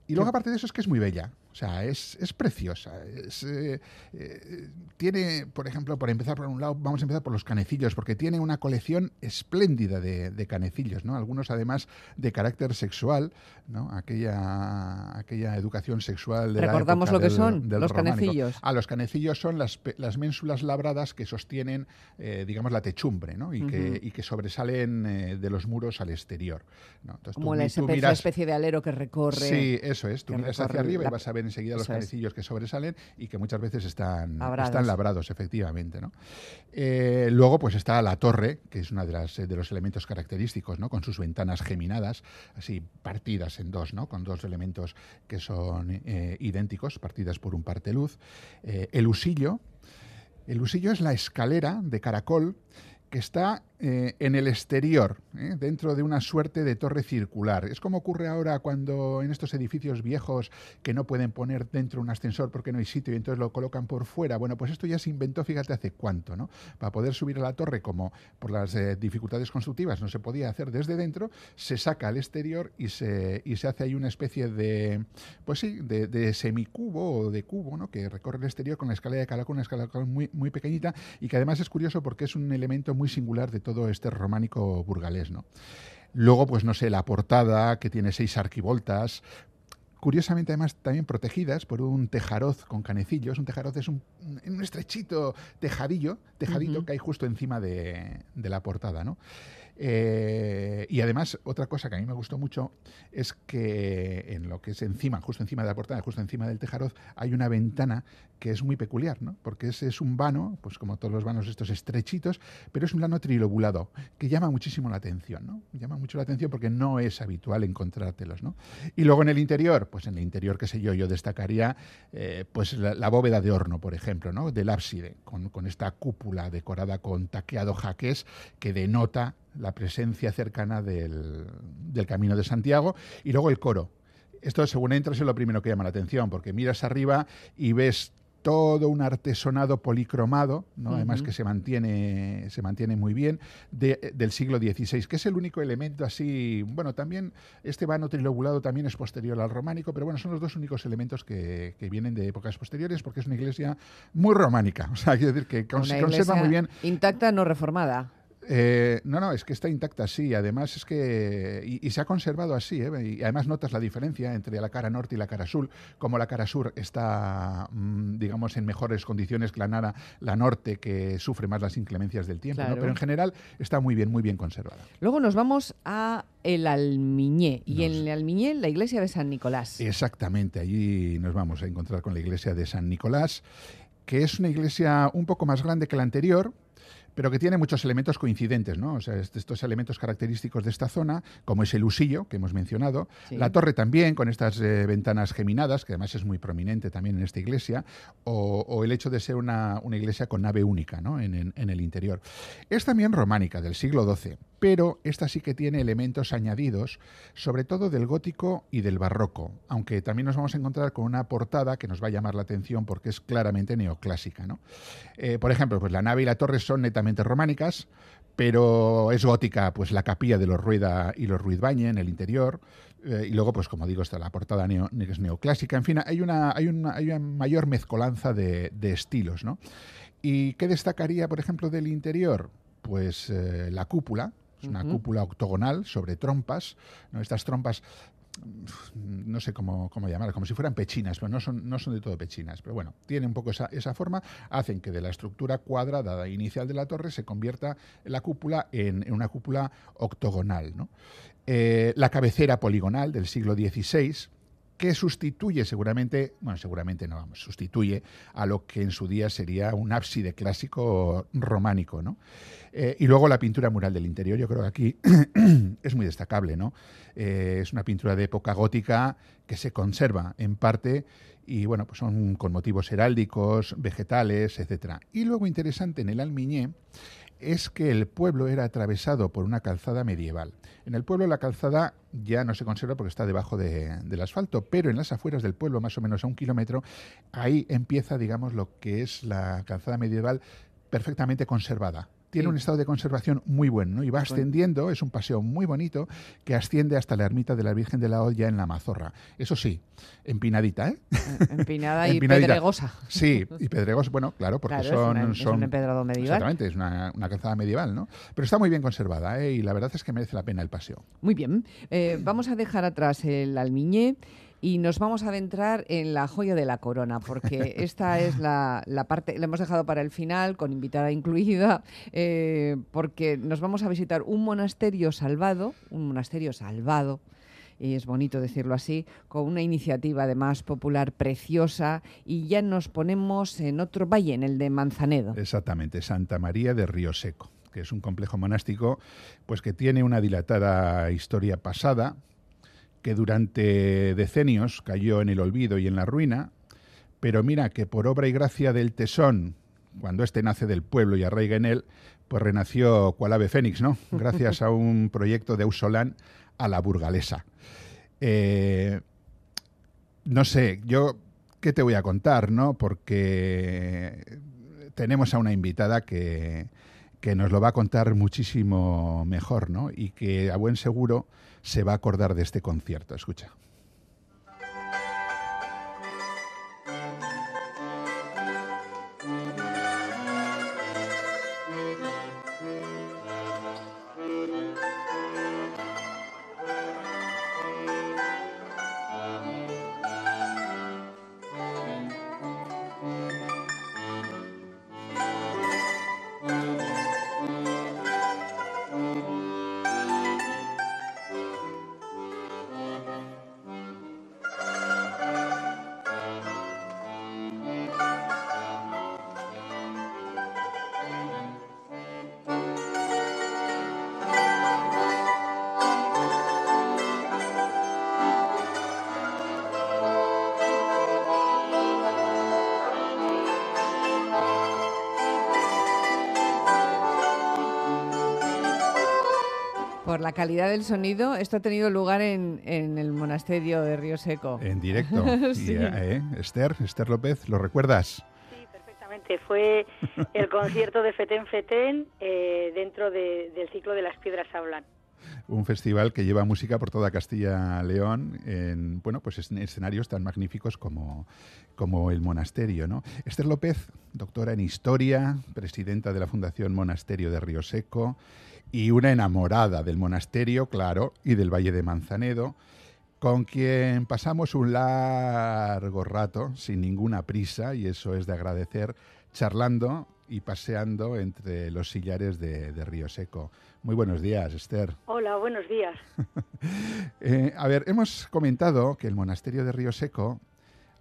Y luego, aparte de eso, es que es muy bella. O sea, es, es preciosa. Es, eh, eh, tiene, por ejemplo, por empezar por un lado, vamos a empezar por los canecillos, porque tiene una colección espléndida de, de canecillos, ¿no? Algunos, además, de carácter sexual, ¿no? Aquella, aquella educación sexual de Recordamos la época lo que del- son, del los románico. canecillos. Ah, los canecillos son las, las ménsulas labradas que sostienen, eh, digamos, la techumbre, ¿no? Y, que, y que sobresalen de los muros al exterior. ¿no? Entonces, Como tú, la tú especie, miras- especie de alero que recorre. Sí, eso es. Tú miras hacia arriba la- y vas a ver enseguida los es. canecillos que sobresalen y que muchas veces están Labrados. están labrados, efectivamente. ¿no? Eh, luego, pues está la torre, que es uno de, las, de los elementos característicos, ¿no? con sus ventanas geminadas, así partidas en dos, ¿no? con dos elementos que son eh, idénticos, partidas por un parteluz. Eh, el usillo. El usillo es la escalera de caracol está eh, en el exterior, ¿eh? dentro de una suerte de torre circular. Es como ocurre ahora cuando en estos edificios viejos que no pueden poner dentro un ascensor porque no hay sitio y entonces lo colocan por fuera. Bueno, pues esto ya se inventó, fíjate, hace cuánto, ¿no? Para poder subir a la torre, como por las eh, dificultades constructivas no se podía hacer desde dentro, se saca al exterior y se, y se hace ahí una especie de, pues sí, de, semicubo o de cubo, ¿no? Que recorre el exterior con la escalera de caracol, una escalera de muy, muy pequeñita y que además es curioso porque es un elemento muy singular de todo este románico burgalés, ¿no? Luego, pues no sé, la portada que tiene seis arquivoltas, curiosamente además también protegidas por un tejaroz con canecillos. Un tejaroz es un, un estrechito tejadillo, tejadito que hay justo encima de, de la portada, ¿no? Eh, y además, otra cosa que a mí me gustó mucho es que en lo que es encima, justo encima de la portada, justo encima del tejaroz, hay una ventana que es muy peculiar, ¿no? Porque ese es un vano, pues como todos los vanos estos estrechitos, pero es un vano trilobulado, que llama muchísimo la atención, ¿no? Llama mucho la atención porque no es habitual encontrártelos, ¿no? Y luego en el interior, pues en el interior, qué sé yo, yo destacaría eh, pues la, la bóveda de horno, por ejemplo, ¿no? Del ábside, con, con esta cúpula decorada con taqueado jaques que denota la presencia cercana del, del Camino de Santiago y luego el coro. Esto, según entras, es lo primero que llama la atención, porque miras arriba y ves todo un artesonado policromado, ¿no? además que se mantiene, se mantiene muy bien, de- del siglo XVI, que es el único elemento así, bueno, también este vano trilobulado también es posterior al románico, pero bueno, son los dos únicos elementos que, que vienen de épocas posteriores, porque es una iglesia muy románica, o sea, quiero decir que cons- conserva muy bien Intacta, no reformada. Eh, no, no, es que está intacta, sí. Además es que... Y, y se ha conservado así, ¿eh? Y además notas la diferencia entre la cara norte y la cara sur, como la cara sur está, mm, digamos, en mejores condiciones que la, nara- la norte, que sufre más las inclemencias del tiempo. Pero en general está muy bien, muy bien conservada. Luego nos vamos a el Almiñé y Nos- en el Almiñé la iglesia de San Nicolás. Exactamente, allí nos vamos a encontrar con la iglesia de San Nicolás, que es una iglesia un poco más grande que la anterior, pero que tiene muchos elementos coincidentes, ¿no? O sea, est- estos elementos característicos de esta zona, como es el usillo que hemos mencionado, Sí. la torre también, con estas eh, ventanas geminadas, que además es muy prominente también en esta iglesia, o, o el hecho de ser una, una iglesia con nave única, ¿no? En, en- en el interior. Es también románica, del siglo XII, pero esta sí que tiene elementos añadidos, sobre todo del gótico y del barroco, aunque también nos vamos a encontrar con una portada que nos va a llamar la atención porque es claramente neoclásica. ¿no? Eh, por ejemplo, pues la nave y la torre son netamente románicas, pero es gótica pues la capilla de los Rueda y los Ruizbañe en el interior. eh, y luego, pues como digo, está la portada es neoclásica. En fin, hay una, hay una, hay una mayor mezcolanza de, de estilos. ¿no? ¿Y qué destacaría, por ejemplo, del interior? Pues eh, la cúpula, es una cúpula octogonal sobre trompas. ¿no? Estas trompas, no sé cómo, cómo llamarlas, como si fueran pechinas, pero no son, no son de todo pechinas. Pero bueno, tienen un poco esa, esa forma, hacen que de la estructura cuadrada inicial de la torre se convierta la cúpula en, en una cúpula octogonal. ¿no? Eh, la cabecera poligonal del siglo XVI, que sustituye seguramente, bueno, seguramente no, vamos, sustituye a lo que en su día sería un ábside clásico románico, ¿no? Eh, y luego la pintura mural del interior, yo creo que aquí es muy destacable, ¿no? Eh, es una pintura de época gótica que se conserva en parte y, bueno, pues son con motivos heráldicos, vegetales, etcétera. Y luego interesante en el Almiñé es que el pueblo era atravesado por una calzada medieval. En el pueblo la calzada ya no se conserva porque está debajo de- del asfalto, pero en las afueras del pueblo, más o menos a un kilómetro, ahí empieza, digamos, lo que es la calzada medieval perfectamente conservada. Tiene un estado de conservación muy bueno ¿no? y va ascendiendo, es un paseo muy bonito que asciende hasta la ermita de la Virgen de la Olla en la Mazorra. Eso sí, empinadita, ¿eh? Eh, Empinada y Empinadita. pedregosa. Sí, y pedregos, bueno, claro, porque Claro, es son, es son un empedrado medieval. Exactamente, es una, una calzada medieval, ¿no? Pero está muy bien conservada, ¿eh? Y la verdad es que merece la pena el paseo. Muy bien. Eh, vamos a dejar atrás el Almiñé y nos vamos a adentrar en la joya de la corona, porque esta es la, la parte, la hemos dejado para el final, con invitada incluida, eh, porque nos vamos a visitar un monasterio salvado, un monasterio salvado, y es bonito decirlo así, con una iniciativa además popular preciosa, y ya nos ponemos en otro valle, en el de Manzanedo. Exactamente, Santa María de Río Seco, que es un complejo monástico pues que tiene una dilatada historia pasada, que durante decenios cayó en el olvido y en la ruina, pero mira que por obra y gracia del tesón, cuando éste nace del pueblo y arraiga en él, pues renació cual ave fénix, ¿no? Gracias a un proyecto de Ausolán a la burgalesa. Eh, no sé, yo, ¿qué te voy a contar, no? Porque tenemos a una invitada que, que nos lo va a contar muchísimo mejor, ¿no? Y que a buen seguro se va a acordar de este concierto. Escucha. Calidad del sonido, esto ha tenido lugar en, en el monasterio de Río Seco. En directo. Sí. Y, eh, Esther, Esther López, ¿lo recuerdas? Sí, perfectamente. Fue el concierto de Fetén Fetén eh, dentro de- del ciclo de las piedras hablan. un festival que lleva música por toda Castilla-León en bueno, pues en escenarios tan magníficos como, como el monasterio. ¿no? Esther López, doctora en Historia, presidenta de la Fundación Monasterio de Río Seco y una enamorada del monasterio, claro, y del Valle de Manzanedo, con quien pasamos un largo rato sin ninguna prisa, y eso es de agradecer, charlando y paseando entre los sillares de, de Río Seco. Muy buenos días, Esther. Hola, buenos días. Eh, a ver, hemos comentado que el monasterio de Río Seco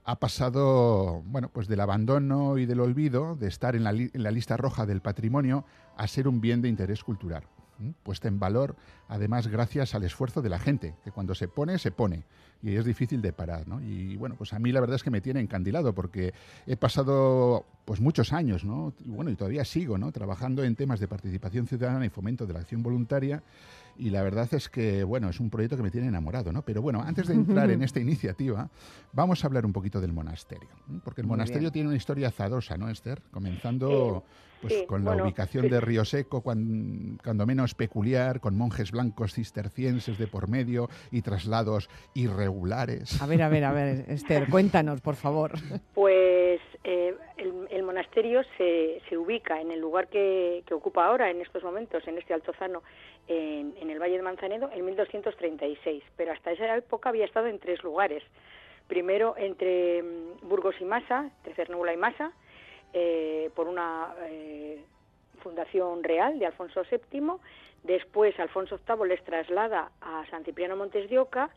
ha pasado, bueno, pues del abandono y del olvido, de estar en la, li- en la lista roja del patrimonio, a ser un bien de interés cultural. Puesta en valor, además, gracias al esfuerzo de la gente, que cuando se pone, se pone. Y es difícil de parar, ¿no? Y bueno, pues a mí la verdad es que me tiene encandilado, porque he pasado pues muchos años, ¿no? Y bueno, y todavía sigo, ¿no? Trabajando en temas de participación ciudadana y fomento de la acción voluntaria. Y la verdad es que, bueno, es un proyecto que me tiene enamorado, ¿no? Pero bueno, antes de entrar en esta iniciativa, vamos a hablar un poquito del monasterio. Porque el Muy monasterio bien. tiene una historia azadosa, ¿no, Esther? Comenzando pues, sí, con la bueno, ubicación sí. de Río Seco, cuan- cuando menos peculiar, con monjes blancos cistercienses de por medio y traslados irregulares. A ver, a ver, a ver, Esther, cuéntanos, por favor. Pues monasterio se, ubica en el lugar que, ocupa ahora, en estos momentos, en este altozano, en, el Valle de Manzanedo, en 1236. Pero hasta esa época había estado en tres lugares. Primero entre mm, Burgos y Masa, entre Cernúbula y Masa, eh, por una eh, fundación real de Alfonso VII. Después Alfonso VIII les traslada a San Cipriano Montes de Oca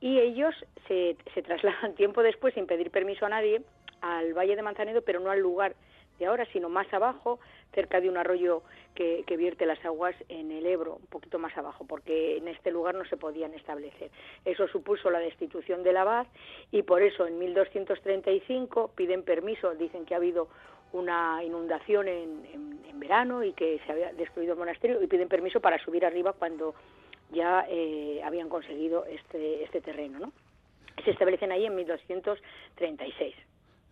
y ellos se trasladan tiempo después, sin pedir permiso a nadie, al Valle de Manzanedo, pero no al lugar de ahora, sino más abajo, cerca de un arroyo que, vierte las aguas en el Ebro, un poquito más abajo, porque en este lugar no se podían establecer. Eso supuso la destitución del abad y por eso en 1235 piden permiso, dicen que ha habido una inundación en, en- en verano y que se había destruido el monasterio y piden permiso para subir arriba cuando ya eh, habían conseguido este, este terreno. ¿no? Se establecen ahí en 1236.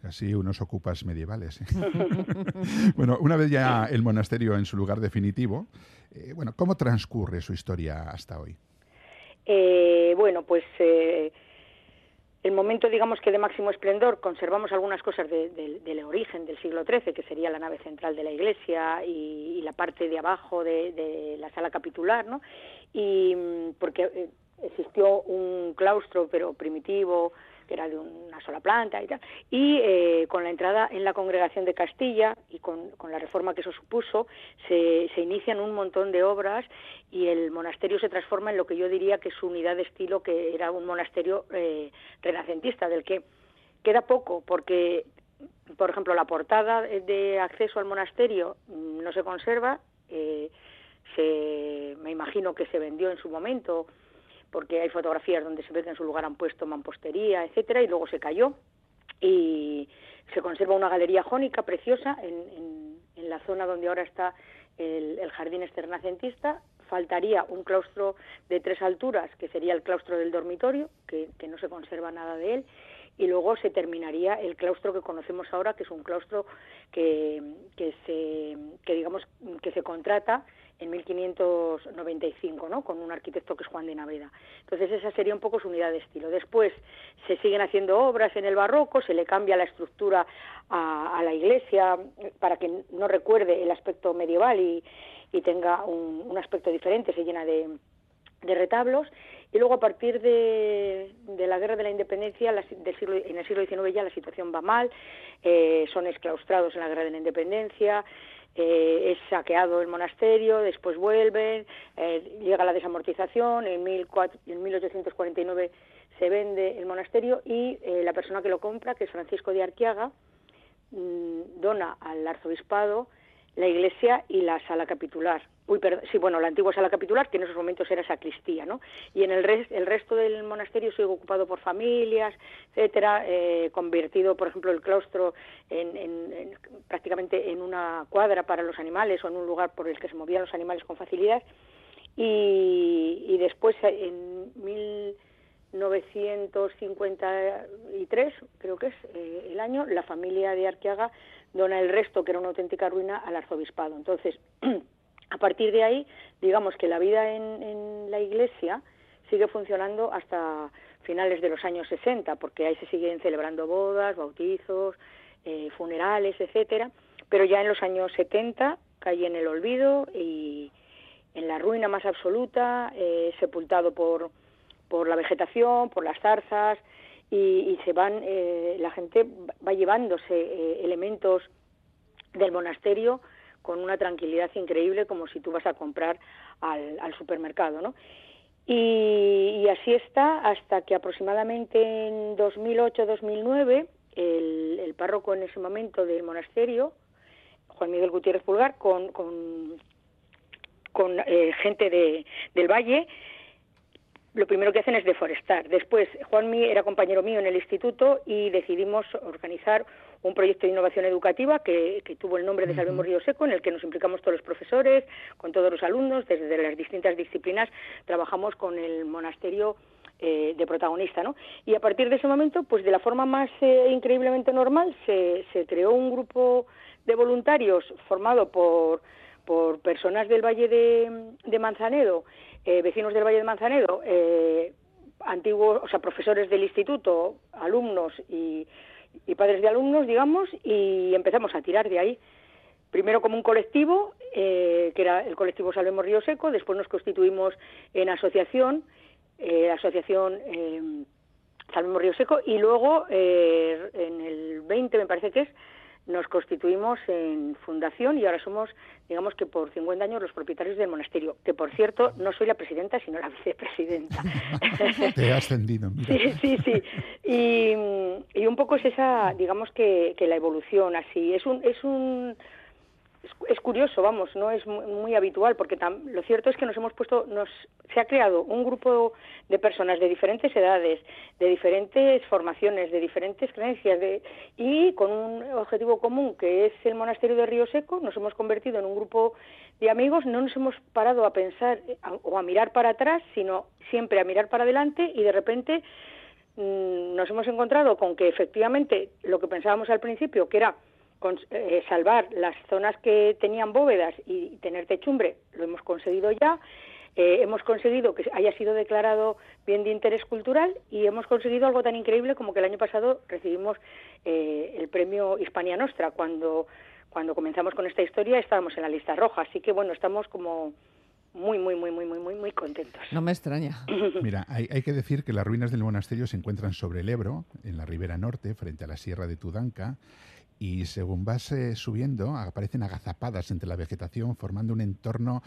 Casi unos ocupas medievales. bueno, una vez ya el monasterio en su lugar definitivo, eh, bueno, ¿cómo transcurre su historia hasta hoy? Eh, bueno, pues eh, el momento, digamos que de máximo esplendor, conservamos algunas cosas de- de- del origen del siglo XIII, que sería la nave central de la iglesia y, y la parte de abajo de, de la sala capitular, ¿no? Y mm, porque eh, existió un claustro, pero primitivo, que era de una sola planta y tal, y eh, con la entrada en la congregación de Castilla y con, la reforma que eso supuso, se, se inician un montón de obras y el monasterio se transforma en lo que yo diría que es su unidad de estilo, que era un monasterio eh, renacentista, del que queda poco, porque, por ejemplo, la portada de acceso al monasterio no se conserva, eh, se, me imagino que se vendió en su momento, porque hay fotografías donde se ve que en su lugar han puesto mampostería, etcétera, y luego se cayó y se conserva una galería jónica preciosa en, en- la zona donde ahora está el, jardín externacentista. Faltaría un claustro de tres alturas, que sería el claustro del dormitorio, que, no se conserva nada de él, y luego se terminaría el claustro que conocemos ahora, que es un claustro que se, que digamos que se contrata en 1595, ¿no? Con un arquitecto que es Juan de Naveda. Entonces esa sería un poco su unidad de estilo. Después se siguen haciendo obras en el barroco, se le cambia la estructura a, a la iglesia para que no recuerde el aspecto medieval y, tenga un, un aspecto diferente, se llena de, retablos y luego a partir de, la guerra de la independencia la del siglo, en el siglo XIX ya la situación va mal eh, son exclaustrados en la guerra de la independencia eh, es saqueado el monasterio después vuelven eh, llega la desamortización en, 1400 en 1849 se vende el monasterio y eh, la persona que lo compra que es Francisco de Arquiaga mm, dona al arzobispado la iglesia y la sala capitular. Uy, perdón, sí, bueno, la antigua sala capitular, que en esos momentos era sacristía, ¿no? Y en el, res- el resto del monasterio sigue ocupado por familias, etcétera, eh, convertido, por ejemplo, el claustro en, en- en- prácticamente en una cuadra para los animales o en un lugar por el que se movían los animales con facilidad. Y, y después, en 1953, creo que es eh, el año, la familia de Arqueaga dona el resto, que era una auténtica ruina, al arzobispado. Entonces, A partir de ahí, digamos que la vida en, en la iglesia sigue funcionando hasta finales de los años 60, porque ahí se siguen celebrando bodas, bautizos, eh, funerales, etcétera, pero ya en los años 70 cae en el olvido y en la ruina más absoluta, eh, sepultado por, por la vegetación, por las zarzas, y, se van, eh, la gente va llevándose eh, elementos del monasterio con una tranquilidad increíble, como si tú vas a comprar al, supermercado, ¿no? Y, así está hasta que aproximadamente en 2008-2009 el, párroco en ese momento del monasterio, Juan Miguel Gutiérrez Pulgar, con eh, gente de, del Valle, lo primero que hacen es deforestar. Después, Juanmi era compañero mío en el instituto y decidimos organizar un proyecto de innovación educativa que, que tuvo el nombre de Salvemos Río Seco, en el que nos implicamos todos los profesores, con todos los alumnos, desde las distintas disciplinas, trabajamos con el monasterio eh, de protagonista, ¿no? Y a partir de ese momento, pues de la forma más eh, increíblemente normal, se, se creó un grupo de voluntarios formado por, por personas del Valle de, de Manzanedo, eh, vecinos del Valle de Manzanedo, eh, antiguos, o sea, profesores del instituto, alumnos y, padres de alumnos, digamos, y empezamos a tirar de ahí. Primero como un colectivo, eh, que era el colectivo Salvemos Río Seco, después nos constituimos en asociación, eh, asociación eh, Salvemos Río Seco, y luego en el 20, me parece que es, nos constituimos en fundación y ahora somos, digamos que por 50 años, los propietarios del monasterio, que por cierto no soy la presidenta, sino la vicepresidenta. Te he ascendido. mira. Sí, sí, sí. Y, y un poco es esa, digamos que, que la evolución así. Es un, es un, es, curioso, vamos, no es muy, habitual, porque tam- lo cierto es que nos hemos puesto, nos, se ha creado un grupo de personas de diferentes edades, de diferentes formaciones, de diferentes creencias, de, y con un objetivo común que es el monasterio de Río Seco, nos hemos convertido en un grupo de amigos, no nos hemos parado a pensar eh, o a mirar para atrás, sino siempre a mirar para adelante y de repente mm, nos hemos encontrado con que efectivamente lo que pensábamos al principio, que era con- eh, salvar las zonas que tenían bóvedas y tener techumbre, lo hemos conseguido ya. Eh, hemos conseguido que haya sido declarado bien de interés cultural y hemos conseguido algo tan increíble como que el año pasado recibimos eh, el premio Hispania Nostra. Cuando, cuando comenzamos con esta historia estábamos en la lista roja, así que bueno, estamos como muy, muy, muy, muy, muy, muy, muy contentos. No me extraña. Mira, hay, hay que decir que las ruinas del monasterio se encuentran sobre el Ebro, en la ribera norte, frente a la sierra de Tudanca, y según vas eh, subiendo, aparecen agazapadas entre la vegetación, formando un entorno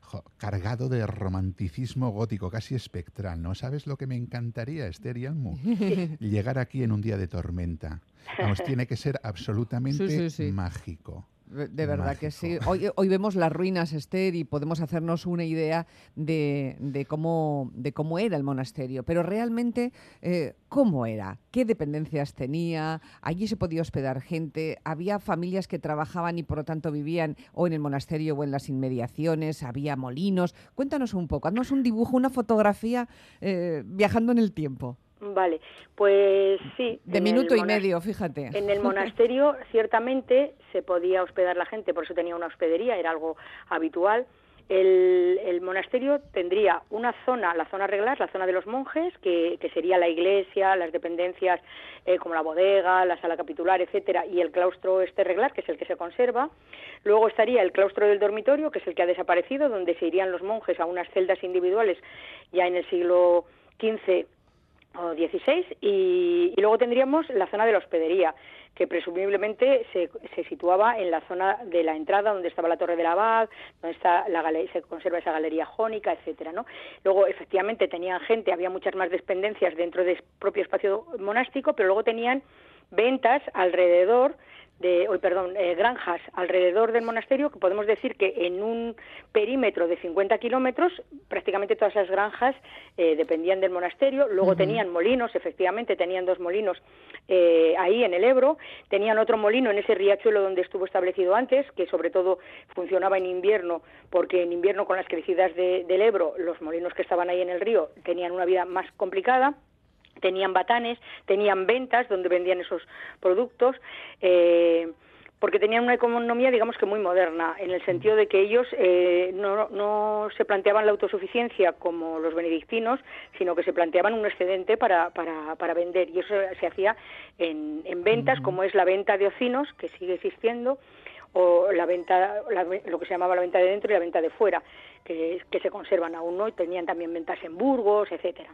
jo, cargado de romanticismo gótico, casi espectral. ¿No sabes lo que me encantaría, Esther y Almu? Llegar aquí en un día de tormenta. Vamos, tiene que ser absolutamente Sí, sí, sí. mágico. De verdad que sí. Hoy, hoy vemos las ruinas, Esther, y podemos hacernos una idea de, de cómo, de cómo era el monasterio. Pero realmente, eh, ¿cómo era? ¿Qué dependencias tenía? ¿Allí se podía hospedar gente? ¿Había familias que trabajaban y por lo tanto vivían o en el monasterio o en las inmediaciones? ¿Había molinos? Cuéntanos un poco, haznos un dibujo, una fotografía eh, viajando en el tiempo. Vale, pues sí. De minuto y medio, fíjate. En el monasterio ciertamente se podía hospedar la gente, por eso tenía una hospedería, era algo habitual. El, el monasterio tendría una zona, la zona reglar, la zona de los monjes, que, que sería la iglesia, las dependencias eh, como la bodega, la sala capitular, etcétera, y el claustro este reglar, que es el que se conserva. Luego estaría el claustro del dormitorio, que es el que ha desaparecido, donde se irían los monjes a unas celdas individuales ya en el siglo XV o 16 y, y luego tendríamos la zona de la hospedería que presumiblemente se, se situaba en la zona de la entrada donde estaba la torre del abad, donde está la se conserva esa galería jónica, etcétera, ¿no? Luego efectivamente tenían gente, había muchas más dependencias dentro del propio espacio monástico, pero luego tenían ventas alrededor de, hoy perdón, eh, granjas alrededor del monasterio, que podemos decir que en un perímetro de 50 kilómetros prácticamente todas esas granjas eh, dependían del monasterio. Luego tenían molinos, efectivamente tenían dos molinos eh, ahí en el Ebro. Tenían otro molino en ese riachuelo donde estuvo establecido antes, que sobre todo funcionaba en invierno, porque en invierno con las crecidas de- del Ebro los molinos que estaban ahí en el río tenían una vida más complicada tenían batanes, tenían ventas donde vendían esos productos. eh, porque tenían una economía, digamos que muy moderna, en el sentido de que ellos eh, no, no se planteaban la autosuficiencia como los benedictinos, sino que se planteaban un excedente para, para, para vender. Y eso se hacía en, en ventas, como es la venta de ocinos, que sigue existiendo, o la venta, la lo que se llamaba la venta de dentro y la venta de fuera, que, que se conservan aún, ¿no? Y tenían también ventas en Burgos, etcétera.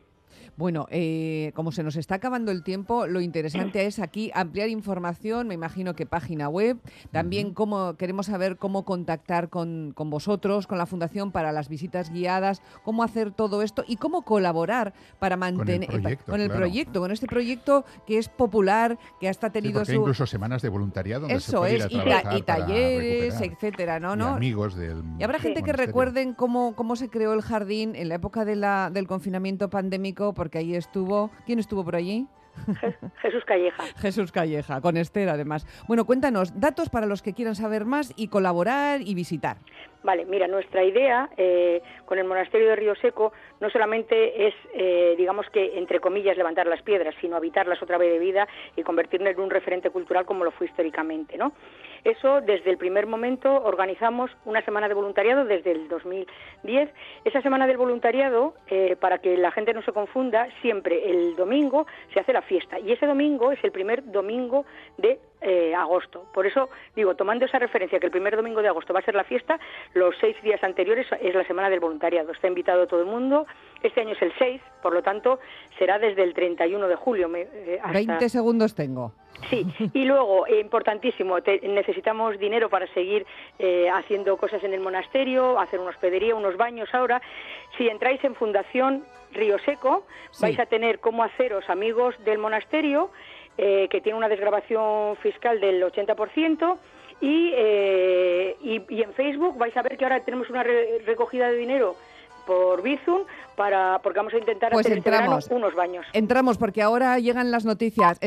Bueno, eh, como se nos está acabando el tiempo, lo interesante es aquí ampliar información, me imagino que página web, también cómo queremos saber cómo contactar con, con vosotros, con la Fundación para las visitas guiadas, cómo hacer todo esto y cómo colaborar para mantener proyecto, con el claro. proyecto, con este proyecto que es popular, que hasta ha Sí, tenido su... incluso semanas de voluntariado donde se Eso puede ir es, a y, ta- talleres, etcétera, ¿no? Y ¿no? amigos del Y habrá gente que recuerden cómo, cómo se creó el jardín en la época de la, del confinamiento pandémico, porque ahí estuvo. ¿Quién estuvo por allí? Je- Jesús Calleja. Jesús Calleja, con Esther además. Bueno, cuéntanos, datos para los que quieran saber más y colaborar y visitar. Vale, mira, nuestra idea eh, con el monasterio de Río Seco no solamente es, eh, digamos que, entre comillas, levantar las piedras, sino habitarlas otra vez de vida y convertirnos en un referente cultural como lo fue históricamente, ¿no? Eso, desde el primer momento, organizamos una semana de voluntariado desde el 2010. Esa semana del voluntariado, eh, para que la gente no se confunda, siempre el domingo se hace la fiesta y ese domingo es el primer domingo de agosto. Por eso digo, tomando esa referencia que el primer domingo de agosto va a ser la fiesta, los seis días anteriores es la semana del voluntariado. Está invitado todo el mundo. Este año es el 6, por lo tanto será desde el 31 de julio. eh, hasta... 20 segundos tengo. Sí, y luego, eh, importantísimo, te- necesitamos dinero para seguir eh, haciendo cosas en el monasterio, hacer una hospedería, unos baños ahora. Si entráis en Fundación Río Seco, Sí. vais a tener cómo haceros amigos del monasterio, eh, que tiene una desgrabación fiscal del 80%. Y, eh, y, y en Facebook vais a ver que ahora tenemos una re- recogida de dinero por Bizum para porque vamos a intentar Pues hacer este entramos. unos baños. Entramos porque ahora llegan las noticias.